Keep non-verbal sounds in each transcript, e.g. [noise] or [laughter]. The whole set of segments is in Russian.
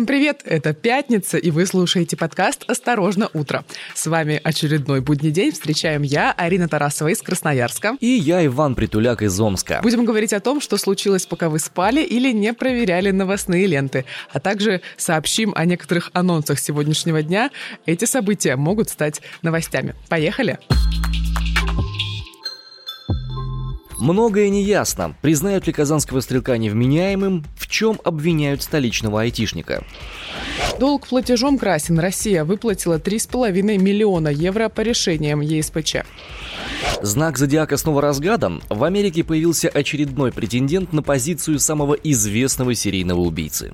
Всем привет! Это пятница, и вы слушаете подкаст «Осторожно, утро». С вами очередной будний день. Встречаем я, Арина Тарасова из Красноярска. И я, Иван Притуляк из Омска. Будем говорить о том, что случилось, пока вы спали или не проверяли новостные ленты. А также сообщим о некоторых анонсах сегодняшнего дня. Эти события могут стать новостями. Поехали! Многое неясно. Признают ли казанского стрелка невменяемым? В чем обвиняют столичного айтишника? Долг платежом красен. Россия выплатила 3,5 миллиона евро по решениям ЕСПЧ. Знак зодиака снова разгадан. В Америке появился очередной претендент на позицию самого известного серийного убийцы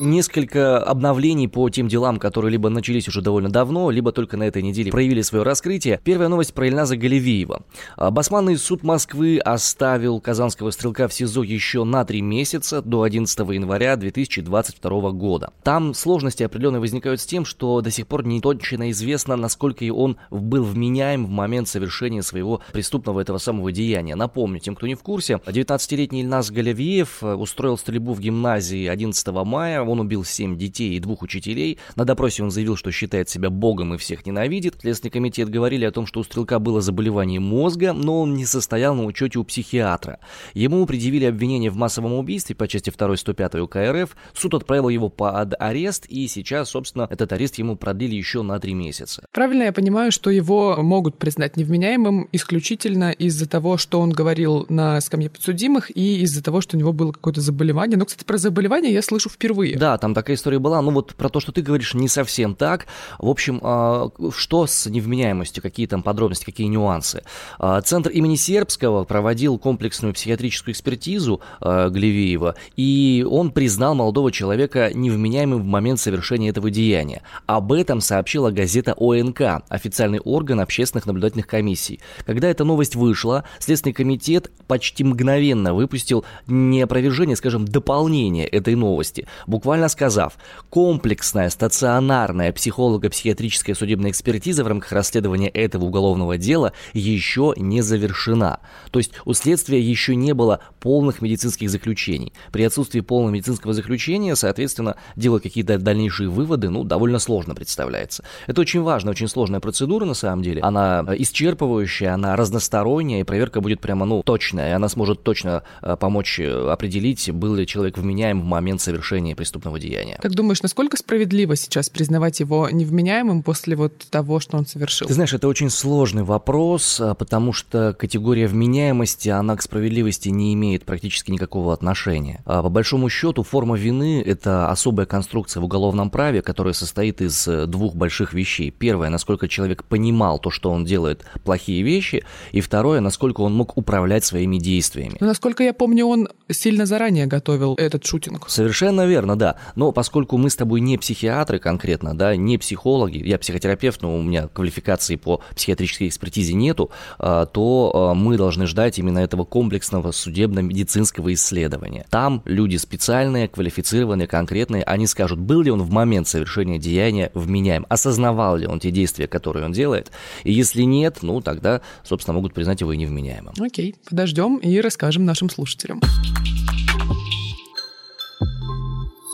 несколько обновлений по тем делам, которые либо начались уже довольно давно, либо только на этой неделе проявили свое раскрытие. Первая новость про Ильназа Галевиева. А, Басманный суд Москвы оставил казанского стрелка в СИЗО еще на три месяца до 11 января 2022 года. Там сложности определенные возникают с тем, что до сих пор не точно известно, насколько он был вменяем в момент совершения своего преступного этого самого деяния. Напомню, тем, кто не в курсе, 19-летний Ильназ Галевиев э, устроил стрельбу в гимназии 11 мая он убил семь детей и двух учителей. На допросе он заявил, что считает себя богом и всех ненавидит. Следственный комитет говорили о том, что у стрелка было заболевание мозга, но он не состоял на учете у психиатра. Ему предъявили обвинение в массовом убийстве по части 2 105 УК РФ. Суд отправил его под арест, и сейчас, собственно, этот арест ему продлили еще на три месяца. Правильно я понимаю, что его могут признать невменяемым исключительно из-за того, что он говорил на скамье подсудимых и из-за того, что у него было какое-то заболевание. Но, кстати, про заболевание я слышу впервые. Да, там такая история была. Ну вот про то, что ты говоришь, не совсем так. В общем, а, что с невменяемостью, какие там подробности, какие нюансы. А, центр имени Сербского проводил комплексную психиатрическую экспертизу а, Глевиева, и он признал молодого человека невменяемым в момент совершения этого деяния. Об этом сообщила газета ОНК, официальный орган общественных наблюдательных комиссий. Когда эта новость вышла, Следственный комитет почти мгновенно выпустил неопровержение, скажем, дополнение этой новости. Буквально буквально сказав, комплексная стационарная психолого-психиатрическая судебная экспертиза в рамках расследования этого уголовного дела еще не завершена. То есть у следствия еще не было полных медицинских заключений. При отсутствии полного медицинского заключения, соответственно, делать какие-то дальнейшие выводы, ну, довольно сложно представляется. Это очень важная, очень сложная процедура, на самом деле. Она исчерпывающая, она разносторонняя, и проверка будет прямо, ну, точная, и она сможет точно э, помочь э, определить, был ли человек вменяем в момент совершения преступления преступного деяния. Как думаешь, насколько справедливо сейчас признавать его невменяемым после вот того, что он совершил? Ты знаешь, это очень сложный вопрос, а, потому что категория вменяемости, она к справедливости не имеет практически никакого отношения. А по большому счету, форма вины – это особая конструкция в уголовном праве, которая состоит из э, двух больших вещей. Первое, насколько человек понимал то, что он делает плохие вещи, и второе, насколько он мог управлять своими действиями. Но, насколько я помню, он сильно заранее готовил этот шутинг. Совершенно верно, да. Но поскольку мы с тобой не психиатры конкретно, да, не психологи, я психотерапевт, но у меня квалификации по психиатрической экспертизе нету, а, то а, мы должны ждать именно этого комплексного судебно-медицинского исследования. Там люди специальные, квалифицированные, конкретные, они скажут, был ли он в момент совершения деяния вменяем, осознавал ли он те действия, которые он делает, и если нет, ну тогда, собственно, могут признать его и невменяемым. Окей, подождем и расскажем нашим слушателям.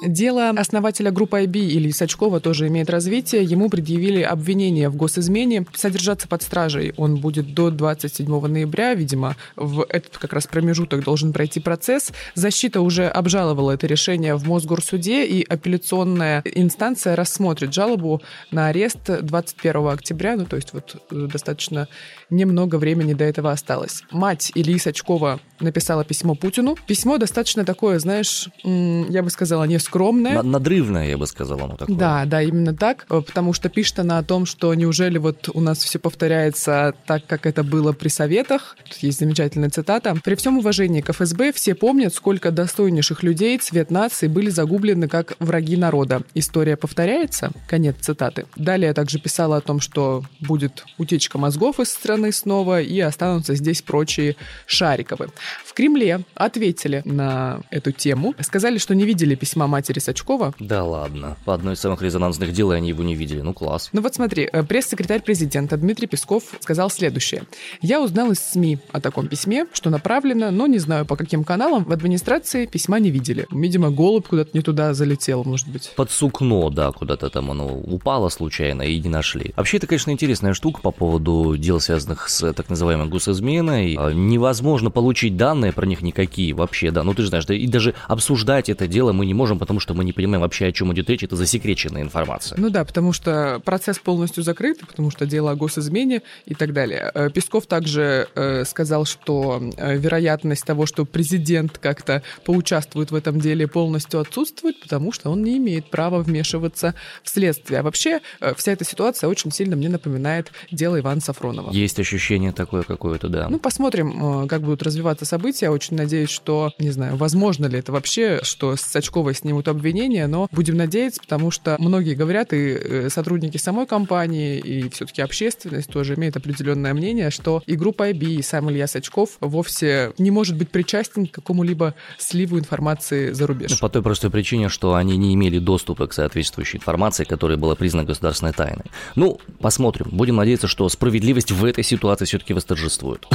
Дело основателя группы IB Ильи Сачкова тоже имеет развитие. Ему предъявили обвинение в госизмене. Содержаться под стражей он будет до 27 ноября. Видимо, в этот как раз промежуток должен пройти процесс. Защита уже обжаловала это решение в Мосгорсуде, и апелляционная инстанция рассмотрит жалобу на арест 21 октября. Ну, то есть вот э, достаточно немного времени до этого осталось. Мать Ильи Сачкова написала письмо Путину. Письмо достаточно такое, знаешь, я бы сказала, не скромное. Надрывное, я бы сказала, оно такое. Да, да, именно так, э, потому что пишет она о том, что неужели вот у нас все повторяется так, как это было при Советах. Тут есть замечательная цитата. «При всем уважении к ФСБ все помнят, сколько достойнейших людей цвет нации были загублены как враги народа. История повторяется?» Конец цитаты. Далее также писала о том, что будет утечка мозгов из страны снова и останутся здесь прочие Шариковы. В Кремле ответили на эту тему. Сказали, что не видели письма матери матери Сачкова. Да ладно. По одной из самых резонансных дел, и они его не видели. Ну, класс. Ну вот смотри, э, пресс-секретарь президента Дмитрий Песков сказал следующее. «Я узнал из СМИ о таком письме, что направлено, но не знаю по каким каналам, в администрации письма не видели. Видимо, голубь куда-то не туда залетел, может быть». Под сукно, да, куда-то там оно упало случайно и не нашли. Вообще, это, конечно, интересная штука по поводу дел, связанных с так называемой госизменой. А, невозможно получить данные про них никакие вообще, да. Ну, ты же знаешь, да, и даже обсуждать это дело мы не можем, потому что мы не понимаем вообще, о чем идет речь. Это засекреченная информация. Ну да, потому что процесс полностью закрыт, потому что дело о госизмене и так далее. Э, Песков также э, сказал, что э, вероятность того, что президент как-то поучаствует в этом деле, полностью отсутствует, потому что он не имеет права вмешиваться в следствие. А вообще вся эта ситуация очень сильно мне напоминает дело Ивана Сафронова. Есть ощущение такое какое-то, да. Ну, посмотрим, как будут развиваться события. Очень надеюсь, что, не знаю, возможно ли это вообще, что с Сачковой снимут обвинения, но будем надеяться, потому что многие говорят, и сотрудники самой компании, и все-таки общественность тоже имеет определенное мнение, что и группа IB, и сам Илья Сачков вовсе не может быть причастен к какому-либо сливу информации за рубеж. Ну, по той простой причине, что они не имели доступа к соответствующей информации, которая была признана государственной тайной. Ну, посмотрим. Будем надеяться, что справедливость в этой ситуации все-таки восторжествует.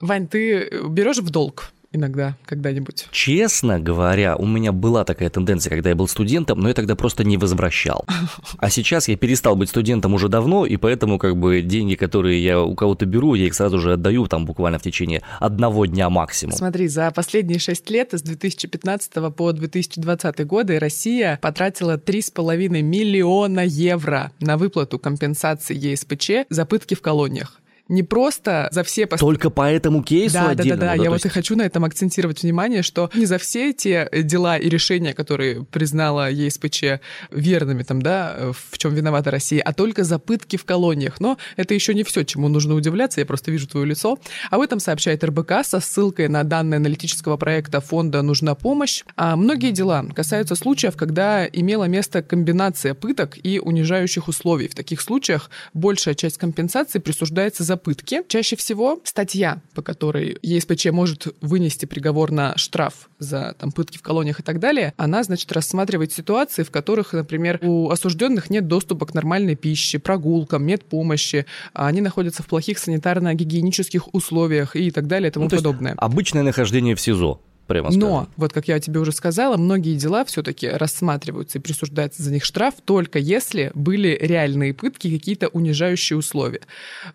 Вань, ты берешь в долг иногда, когда-нибудь? Честно говоря, у меня была такая тенденция, когда я был студентом, но я тогда просто не возвращал. [laughs] А сейчас я перестал быть студентом уже давно, и поэтому как бы деньги, которые я у кого-то беру, я их сразу же отдаю там буквально в течение одного дня максимум. Смотри, за последние шесть лет, с 2015 по 2020 годы, Россия потратила 3,5 миллиона евро на выплату компенсации ЕСПЧ за пытки в колониях не просто за все... Пост... Только по этому кейсу да, отдельно? Да, да, да, я вот и хочу на этом акцентировать внимание, что не за все те дела и решения, которые признала ЕСПЧ верными, там, да, в чем виновата Россия, а только за пытки в колониях. Но это еще не все, чему нужно удивляться, я просто вижу твое лицо. Об этом сообщает РБК со ссылкой на данные аналитического проекта фонда «Нужна помощь». А многие дела касаются случаев, когда имела место комбинация пыток и унижающих условий. В таких случаях большая часть компенсации присуждается за за пытки. Чаще всего статья, по которой ЕСПЧ может вынести приговор на штраф за там, пытки в колониях и так далее, она, значит, рассматривает ситуации, в которых, например, у осужденных нет доступа к нормальной пище, прогулкам, медпомощи, а они находятся в плохих санитарно-гигиенических условиях и так далее и тому ну, подобное. Обычное нахождение в СИЗО прямо скажем. Но, вот как я тебе уже сказала, многие дела все-таки рассматриваются и присуждается за них штраф только если были реальные пытки, какие-то унижающие условия.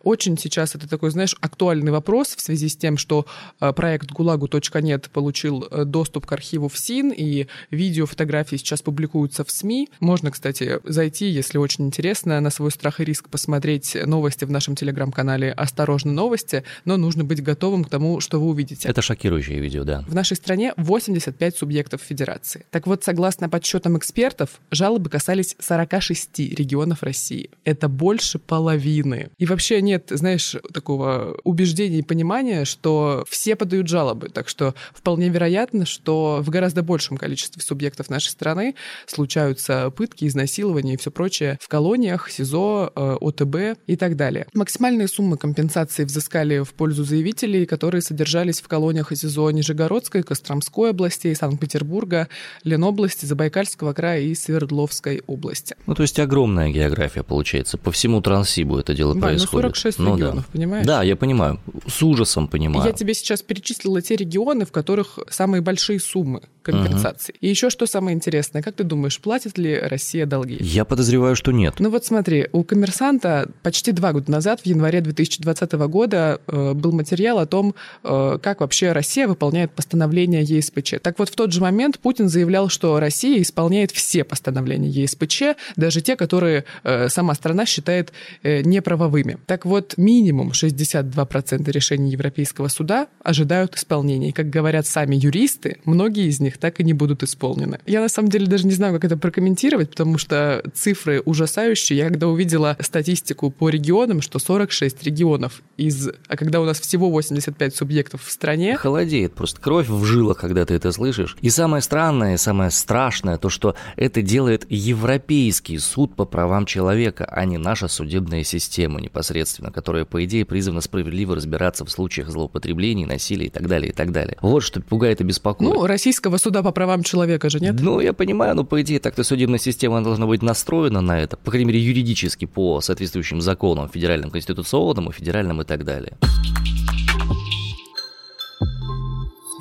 Очень сейчас это такой, знаешь, актуальный вопрос в связи с тем, что э, проект гулагу.нет получил э, доступ к архиву в СИН, и видео, фотографии сейчас публикуются в СМИ. Можно, кстати, зайти, если очень интересно, на свой страх и риск посмотреть новости в нашем телеграм-канале «Осторожно, новости», но нужно быть готовым к тому, что вы увидите. Это шокирующее видео, да. В нашей стране 85 субъектов федерации. Так вот, согласно подсчетам экспертов, жалобы касались 46 регионов России. Это больше половины. И вообще нет, знаешь, такого убеждения и понимания, что все подают жалобы. Так что вполне вероятно, что в гораздо большем количестве субъектов нашей страны случаются пытки, изнасилования и все прочее в колониях, СИЗО, э, ОТБ и так далее. Максимальные суммы компенсации взыскали в пользу заявителей, которые содержались в колониях и СИЗО Нижегородской, Костромской областей, Санкт-Петербурга, Ленобласти, Забайкальского края и Свердловской области. Ну, то есть огромная география, получается. По всему Транссибу это дело да, происходит. Ну, 46 ну, регионов, да. понимаешь? Да, я понимаю. С ужасом понимаю. Я тебе сейчас перечислила те регионы, в которых самые большие суммы компенсаций. Угу. И еще что самое интересное, как ты думаешь, платит ли Россия долги? Я подозреваю, что нет. Ну вот смотри, у коммерсанта почти два года назад, в январе 2020 года, э, был материал о том, э, как вообще Россия выполняет постановление ЕСПЧ. Так вот, в тот же момент Путин заявлял, что Россия исполняет все постановления ЕСПЧ, даже те, которые э, сама страна считает неправовыми. Так вот, минимум 62% решений Европейского суда ожидают исполнения. И, как говорят сами юристы, многие из них так и не будут исполнены. Я на самом деле даже не знаю, как это прокомментировать, потому что цифры ужасающие. Я когда увидела статистику по регионам, что 46 регионов из... А когда у нас всего 85 субъектов в стране... Холодеет просто. Кровь в жилах, когда ты это слышишь. И самое странное, самое страшное, то, что это делает Европейский суд по правам человека, а не наша судебная система непосредственно, которая, по идее, призвана справедливо разбираться в случаях злоупотреблений, насилия и так далее, и так далее. Вот что пугает и беспокоит. Ну, российского суда по правам человека же нет? Ну, я понимаю, но, по идее, так-то судебная система должна быть настроена на это, по крайней мере, юридически по соответствующим законам, федеральным конституционным и федеральным и так далее.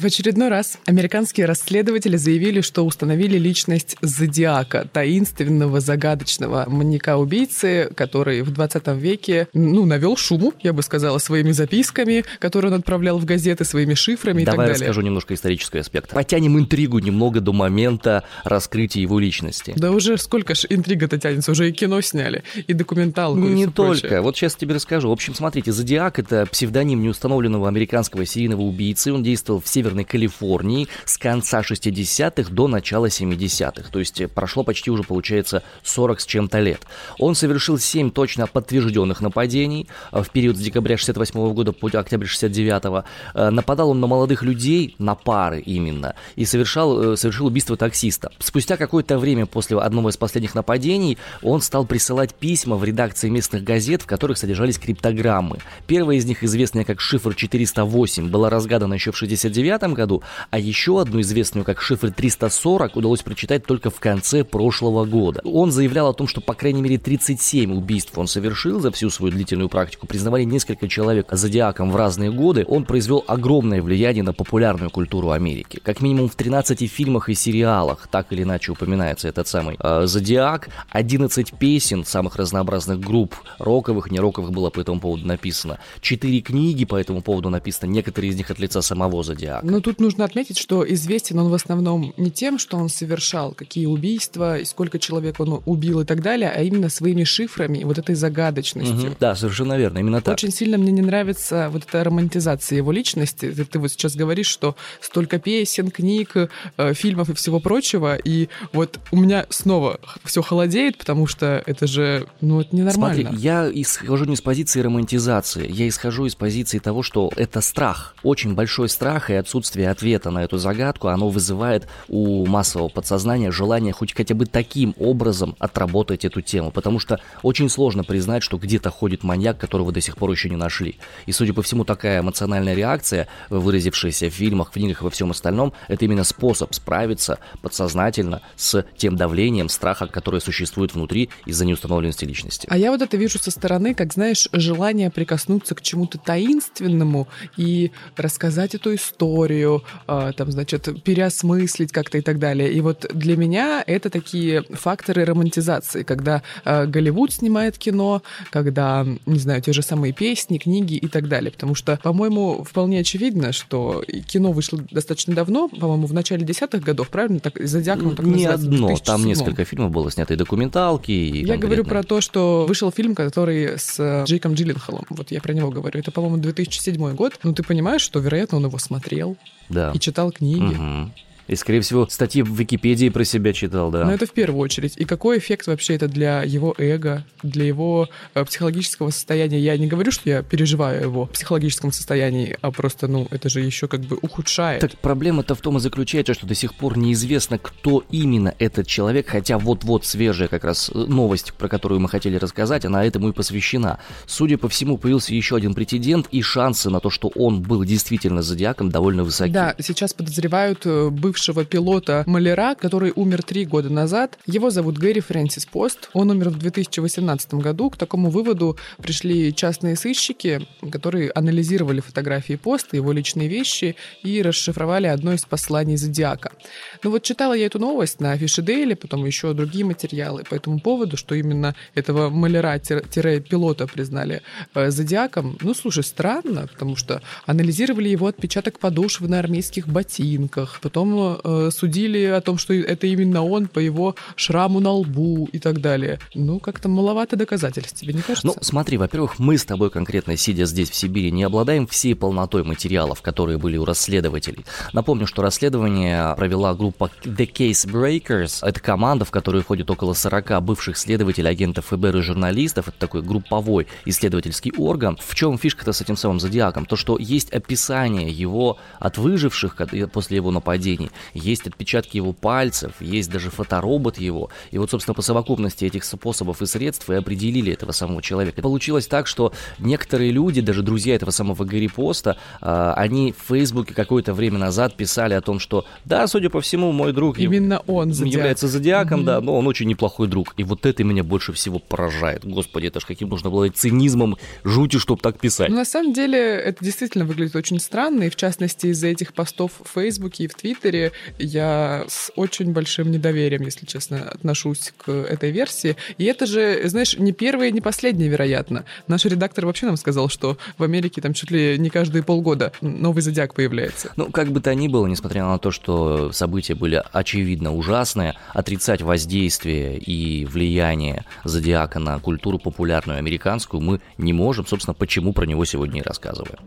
В очередной раз американские расследователи заявили, что установили личность Зодиака, таинственного, загадочного маньяка-убийцы, который в 20 веке, ну, навел шуму, я бы сказала, своими записками, которые он отправлял в газеты, своими шифрами Давай и так далее. расскажу немножко исторический аспект. Потянем интригу немного до момента раскрытия его личности. Да уже сколько ж интрига-то тянется, уже и кино сняли, и документалку, и Не всё только. прочее. Вот сейчас тебе расскажу. В общем, смотрите, Зодиак — это псевдоним неустановленного американского серийного убийцы. Он действовал в Северной Калифорнии с конца 60-х до начала 70-х. То есть э, прошло почти уже, получается, 40 с чем-то лет. Он совершил 7 точно подтвержденных нападений э, в период с декабря 68 года по октябрь 69 Э, Нападал он на молодых людей, на пары именно, и совершал, совершил убийство таксиста. Спустя какое-то время после одного из последних нападений он стал присылать письма в редакции местных газет, в которых содержались криптограммы. Первая из них, известная как шифр 408, была разгадана еще в 69 году, а еще одну, известную как шифр 340, удалось прочитать только в конце прошлого года. Он заявлял о том, что по крайней мере 37 убийств он совершил за всю свою длительную практику, признавали несколько человек зодиаком в разные годы. Он произвел огромное влияние на популярную культуру Америки. Как минимум в 13 фильмах и сериалах так или иначе упоминается этот самый э, зодиак. 11 песен самых разнообразных групп, роковых, не роковых было по этому поводу написано. Четыре книги по этому поводу написано, некоторые из них от лица самого зодиака. Но тут нужно отметить, что известен он в основном не тем, что он совершал, какие убийства, и сколько человек он убил и так далее, а именно своими шифрами, и вот этой загадочностью. Мгм. Да, совершенно верно, именно так. Очень сильно мне не нравится вот эта романтизация его личности. Ты, ты вот сейчас говоришь, что столько песен, книг, э, фильмов и всего прочего, и вот у меня снова все холодеет, потому что это же, ну, это ненормально. Смотри, я исхожу не с позиции романтизации, я исхожу из позиции того, что это страх. Очень большой страх и отсутствие ответа на эту загадку, оно вызывает у массового подсознания желание хоть хотя бы таким образом отработать эту тему, потому что очень сложно признать, что где-то ходит маньяк, которого до сих пор еще не нашли. И, судя по всему, такая эмоциональная реакция, выразившаяся в фильмах, книгах и во всем остальном, это именно способ справиться подсознательно с тем давлением страха, которое существует внутри из-за неустановленности личности. А я вот это вижу со стороны, как, знаешь, желание прикоснуться к чему-то таинственному и рассказать эту историю, а, там, значит, переосмыслить как-то и так далее. И вот для меня это такие факторы романтизации, когда а, Голливуд снимает кино, когда, не знаю, те же самые песни, книги и так далее. Потому что, по-моему, вполне очевидно, что кино вышло достаточно давно, по-моему, в начале десятых годов, правильно? Так, «Зодиак», он так Не одно, там 2007. несколько фильмов было снято, и документалки, и Я говорю конкретно- про то, что вышел фильм, который с э, Джейком Джилленхолом. Вот я про него говорю. Это, по-моему, 2007 год. Ну, ты понимаешь, что, вероятно, он его смотрел Да. и читал книги. Мгм. И, скорее всего, статьи в Википедии про себя читал, да. Но это в первую очередь. И какой эффект вообще это для его эго, для его э, психологического состояния? Я не говорю, что я переживаю его в психологическом состоянии, а просто, ну, это же еще как бы ухудшает. Так проблема-то в том и заключается, что до сих пор неизвестно, кто именно этот человек, хотя вот-вот свежая как раз э, новость, про которую мы хотели рассказать, она этому и посвящена. Судя по всему, появился еще один претендент, и шансы на то, что он был действительно зодиаком, довольно высоки. Да, сейчас подозревают э, бывшего пилота Маляра, который умер три года назад. Его зовут Гэри Фрэнсис Пост. Он умер в 2018 году. К такому выводу пришли частные сыщики, которые анализировали фотографии Поста, его личные вещи и расшифровали одно из посланий Зодиака. Ну вот читала я эту новость на Афише Дейли, потом еще другие материалы по этому поводу, что именно этого Маляра-пилота признали э, Зодиаком. Ну, слушай, странно, потому что анализировали его отпечаток подошвы на армейских ботинках, потом э, судили о том, что это именно он по его шраму на лбу и так далее. Ну, как-то маловато доказательств, тебе не кажется? Ну, смотри, во-первых, мы с тобой конкретно, сидя здесь в Сибири, не обладаем всей полнотой материалов, которые были у расследователей. Напомню, что расследование провела группа The Case Breakers. Это команда, в которую входит около 40 бывших следователей, агентов ФБР и журналистов. Это такой групповой исследовательский орган. В чем фишка-то с этим самым Зодиаком? То, что есть описание его от выживших после его нападений, есть отпечатки его пальцев, есть даже фоторобот его. И вот, собственно, по совокупности этих способов и средств и определили этого самого человека. И получилось так, что некоторые люди, даже друзья этого самого Гарри Поста, э, они в Фейсбуке какое-то время назад писали о том, что да, судя по всему, мой друг именно он зодиак. является зодиаком, mm-hmm. да, но он очень неплохой друг. И вот это меня больше всего поражает. Господи, это ж каким нужно было цинизмом, жути, чтобы так писать. Ну, на самом деле, это действительно выглядит очень странно, и в частности из-за этих постов в Фейсбуке и в Твиттере я с очень большим недоверием, если честно, отношусь к этой версии. И это же, знаешь, не первое, не последнее, вероятно. Наш редактор вообще нам сказал, что в Америке там чуть ли не каждые полгода новый зодиак появляется. Ну, как бы то ни было, несмотря на то, что события были очевидно ужасные, отрицать воздействие и влияние зодиака на культуру популярную американскую мы не можем. Собственно, почему про него сегодня и рассказываем.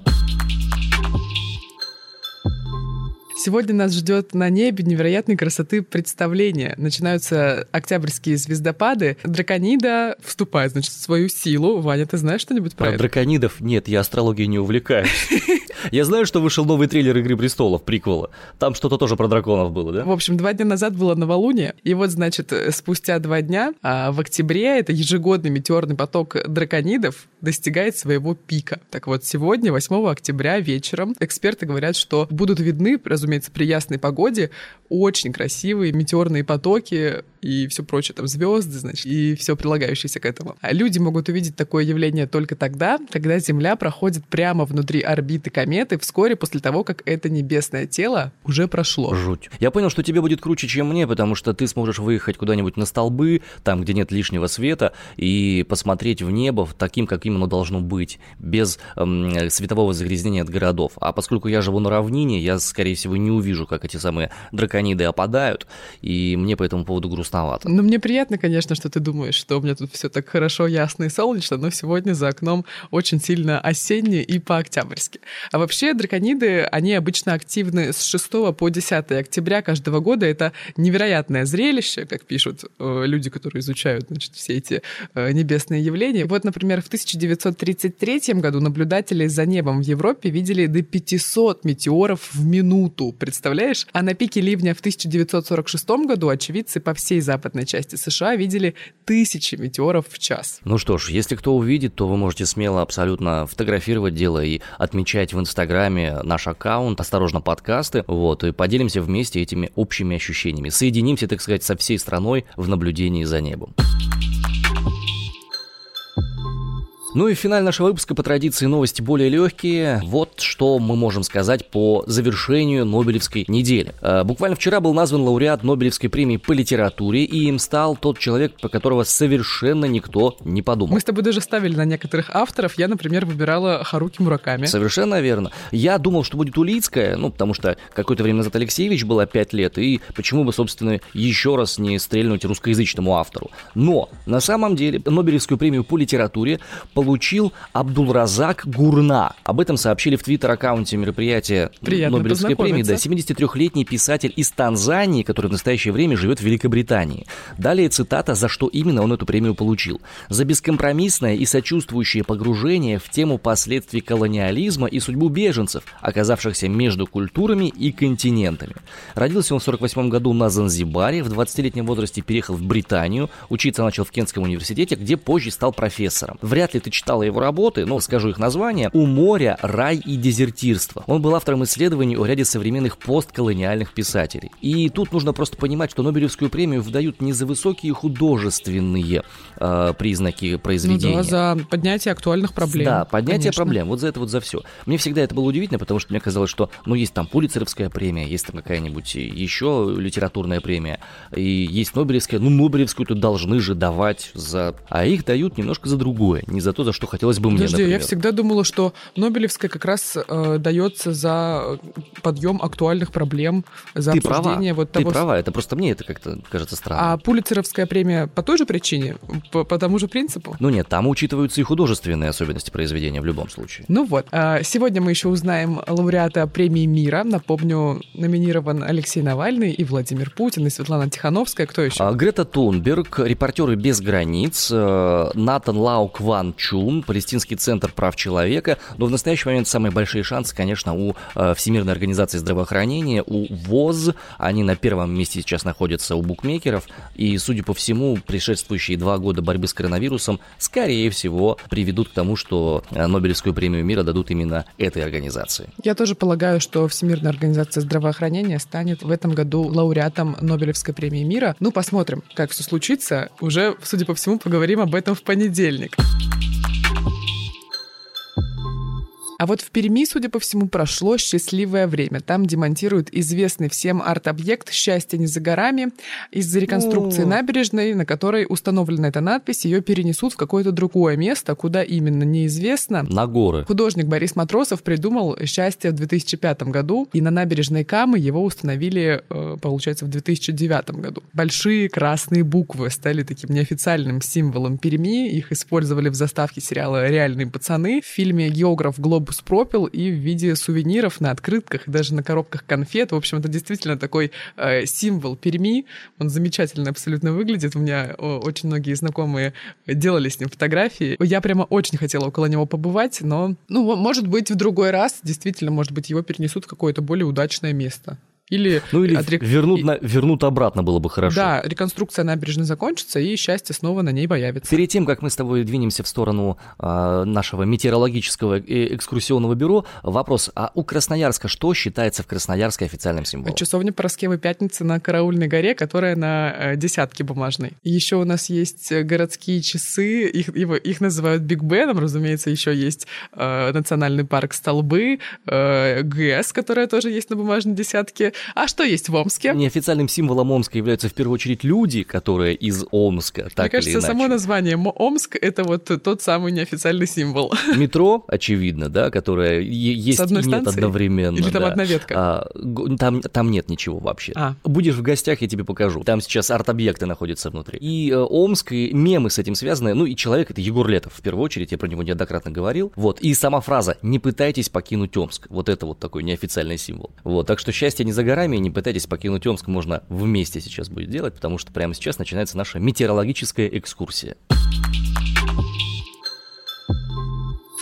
Сегодня нас ждет на небе невероятной красоты представления. Начинаются октябрьские звездопады. Драконида вступает, значит, в свою силу. Ваня, ты знаешь что-нибудь про, про это? драконидов? Нет, я астрологией не увлекаюсь. [laughs] Я знаю, что вышел новый трейлер «Игры престолов», приквела. Там что-то тоже про драконов было, да? В общем, два дня назад было новолуние, и вот, значит, спустя два дня, а в октябре, это ежегодный метеорный поток драконидов достигает своего пика. Так вот, сегодня, 8 октября вечером, эксперты говорят, что будут видны, разумеется, при ясной погоде, очень красивые метеорные потоки и все прочее, там звезды, значит, и все прилагающееся к этому. А люди могут увидеть такое явление только тогда, когда Земля проходит прямо внутри орбиты кометы вскоре после того, как это небесное тело уже прошло. Жуть. Я понял, что тебе будет круче, чем мне, потому что ты сможешь выехать куда-нибудь на столбы, там, где нет лишнего света, и посмотреть в небо таким, каким оно должно быть, без эм, светового загрязнения от городов. А поскольку я живу на равнине, я, скорее всего, не увижу, как эти самые дракониды опадают, и мне по этому поводу грустно грустновато. Ну, мне приятно, конечно, что ты думаешь, что у меня тут все так хорошо, ясно и солнечно, но сегодня за окном очень сильно осенне и по-октябрьски. А вообще дракониды, они обычно активны с 6 по 10 октября каждого года. Это невероятное зрелище, как пишут э, люди, которые изучают значит, все эти э, небесные явления. Вот, например, в 1933 году наблюдатели за небом в Европе видели до 500 метеоров в минуту, представляешь? А на пике ливня в 1946 году очевидцы по всей западной части США видели тысячи метеоров в час. Ну что ж, если кто увидит, то вы можете смело абсолютно фотографировать дело и отмечать в Инстаграме наш аккаунт «Осторожно, подкасты», вот, и поделимся вместе этими общими ощущениями. Соединимся, так сказать, со всей страной в наблюдении за небом. Ну и в финале нашего выпуска по традиции новости более легкие. Вот что мы можем сказать по завершению Нобелевской недели. Э, буквально вчера был назван лауреат Нобелевской премии по литературе, и им стал тот человек, по которого совершенно никто не подумал. Мы с тобой даже ставили на некоторых авторов. Я, например, выбирала Харуки Мураками. Совершенно верно. Я думал, что будет Улицкая, ну, потому что какое-то время назад Алексеевич было 5 лет, и почему бы, собственно, еще раз не стрельнуть русскоязычному автору. Но на самом деле Нобелевскую премию по литературе получил Абдулразак Гурна. Об этом сообщили в твиттер-аккаунте мероприятия Приятно Нобелевской премии. Да, 73-летний писатель из Танзании, который в настоящее время живет в Великобритании. Далее цитата, за что именно он эту премию получил. За бескомпромиссное и сочувствующее погружение в тему последствий колониализма и судьбу беженцев, оказавшихся между культурами и континентами. Родился он в 48 году на Занзибаре, в 20-летнем возрасте переехал в Британию, учиться начал в Кентском университете, где позже стал профессором. Вряд ли ты читала его работы, но скажу их название, «У моря, рай и дезертирство». Он был автором исследований о ряде современных постколониальных писателей. И тут нужно просто понимать, что Нобелевскую премию вдают не за высокие художественные э, признаки произведения. Ну да, за поднятие актуальных проблем. Да, поднятие конечно. проблем, вот за это вот за все. Мне всегда это было удивительно, потому что мне казалось, что, ну, есть там Пулицеровская премия, есть там какая-нибудь еще литературная премия, и есть Нобелевская, ну, Нобелевскую-то должны же давать за... А их дают немножко за другое, не за то, то, за что хотелось бы мне, Подожди, например. я всегда думала, что Нобелевская как раз э, дается за подъем актуальных проблем, за Ты обсуждение права, вот того... ты права, это просто мне это как-то кажется странным. А Пулицеровская премия по той же причине, по, по тому же принципу? Ну нет, там учитываются и художественные особенности произведения в любом случае. Ну вот, а, сегодня мы еще узнаем лауреата премии мира. Напомню, номинирован Алексей Навальный и Владимир Путин, и Светлана Тихановская. Кто еще? А, Грета Тунберг, репортеры без границ, э, Натан Лау Кван Чун, Палестинский центр прав человека. Но в настоящий момент самые большие шансы, конечно, у э, Всемирной организации здравоохранения, у ВОЗ. Они на первом месте сейчас находятся у букмекеров. И, судя по всему, предшествующие два года борьбы с коронавирусом, скорее всего, приведут к тому, что э, Нобелевскую премию мира дадут именно этой организации. Я тоже полагаю, что Всемирная организация здравоохранения станет в этом году лауреатом Нобелевской премии мира. Ну, посмотрим, как все случится. Уже, судя по всему, поговорим об этом в понедельник. А вот в Перми, судя по всему, прошло счастливое время. Там демонтируют известный всем арт-объект «Счастье не за горами». Из-за реконструкции О. набережной, на которой установлена эта надпись, ее перенесут в какое-то другое место, куда именно, неизвестно. На горы. Художник Борис Матросов придумал «Счастье» в 2005 году, и на набережной Камы его установили, э, получается, в 2009 году. Большие красные буквы стали таким неофициальным символом Перми. Их использовали в заставке сериала «Реальные пацаны», в фильме «Географ Глобус пропил» и в виде сувениров на открытках, и даже на коробках конфет. В общем, это действительно такой э, символ Перми. Он замечательно абсолютно выглядит. У меня очень многие знакомые делали с ним фотографии. Я прямо очень хотела около него побывать, но, ну, может быть, в другой раз действительно, может быть, его перенесут в какое-то более удачное место. Или, Ну или отрек- вернут, на- вернут обратно было бы хорошо. Да, реконструкция набережной закончится, и счастье снова на ней появится. Перед тем, как мы с тобой двинемся в сторону а, нашего метеорологического и экскурсионного бюро, вопрос, а у Красноярска что считается в Красноярске официальным символом? Часовня Пороскевы Пятницы на Караульной горе, которая на э, десятке бумажной. Еще у нас есть э, городские часы, их, его- их называют Биг Беном, разумеется, еще есть э, национальный парк Столбы, э, ГЭС, которая тоже есть на бумажной десятке. А что есть в Омске? Неофициальным символом Омска являются в первую очередь люди, которые из Омска, так Мне или кажется, иначе. само название Омск — это вот тот самый неофициальный символ. [laughs] Метро, очевидно, да, которое есть одной и нет станцией? одновременно. Или там да. одна ветка? А, там, там нет ничего вообще. А. Будешь в гостях, я тебе покажу. Там сейчас арт-объекты находятся внутри. И э, Омск, и мемы с этим связаны. Ну и человек, это Егор Летов, в первую очередь, я про него неоднократно говорил. Вот, и сама фраза «не пытайтесь покинуть Омск». Вот это вот такой неофициальный символ. Вот, так что счастье не за горами, не пытайтесь покинуть Омск можно вместе сейчас будет делать, потому что прямо сейчас начинается наша метеорологическая экскурсия.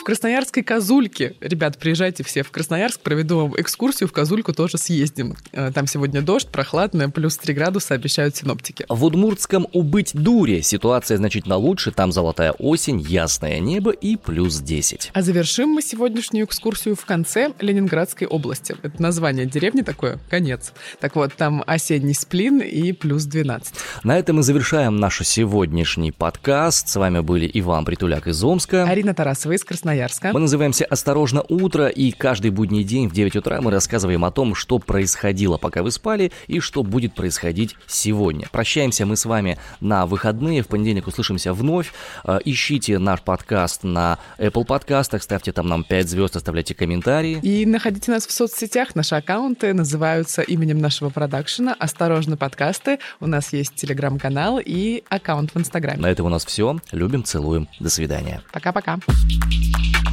Красноярской Козульке. Ребят, приезжайте все в Красноярск, проведу вам экскурсию, в Козульку тоже съездим. Э, Там сегодня дождь, прохладно, плюс 3 градуса обещают синоптики. В Удмуртском убыть дуре ситуация значительно лучше, там золотая осень, ясное небо и плюс 10. А завершим мы сегодняшнюю экскурсию в конце Ленинградской области. Это название деревни такое, конец. Так вот, там осенний сплин и плюс 12. На этом мы завершаем наш сегодняшний подкаст. С вами были Иван Притуляк из Омска. Арина Тарасова из Красноярска. Мы называемся «Осторожно, утро», и каждый будний день в 9 утра мы рассказываем о том, что происходило, пока вы спали, и что будет происходить сегодня. Прощаемся мы с вами на выходные, в понедельник услышимся вновь. Э, Ищите наш подкаст на Apple подкастах, ставьте там нам 5 звезд, оставляйте комментарии. И находите нас в соцсетях. Наши аккаунты называются именем нашего продакшена «Осторожно, подкасты». У нас есть телеграм-канал и аккаунт в Инстаграме. На этом у нас все. Любим, целуем. До свидания. Пока-пока.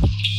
Thank you.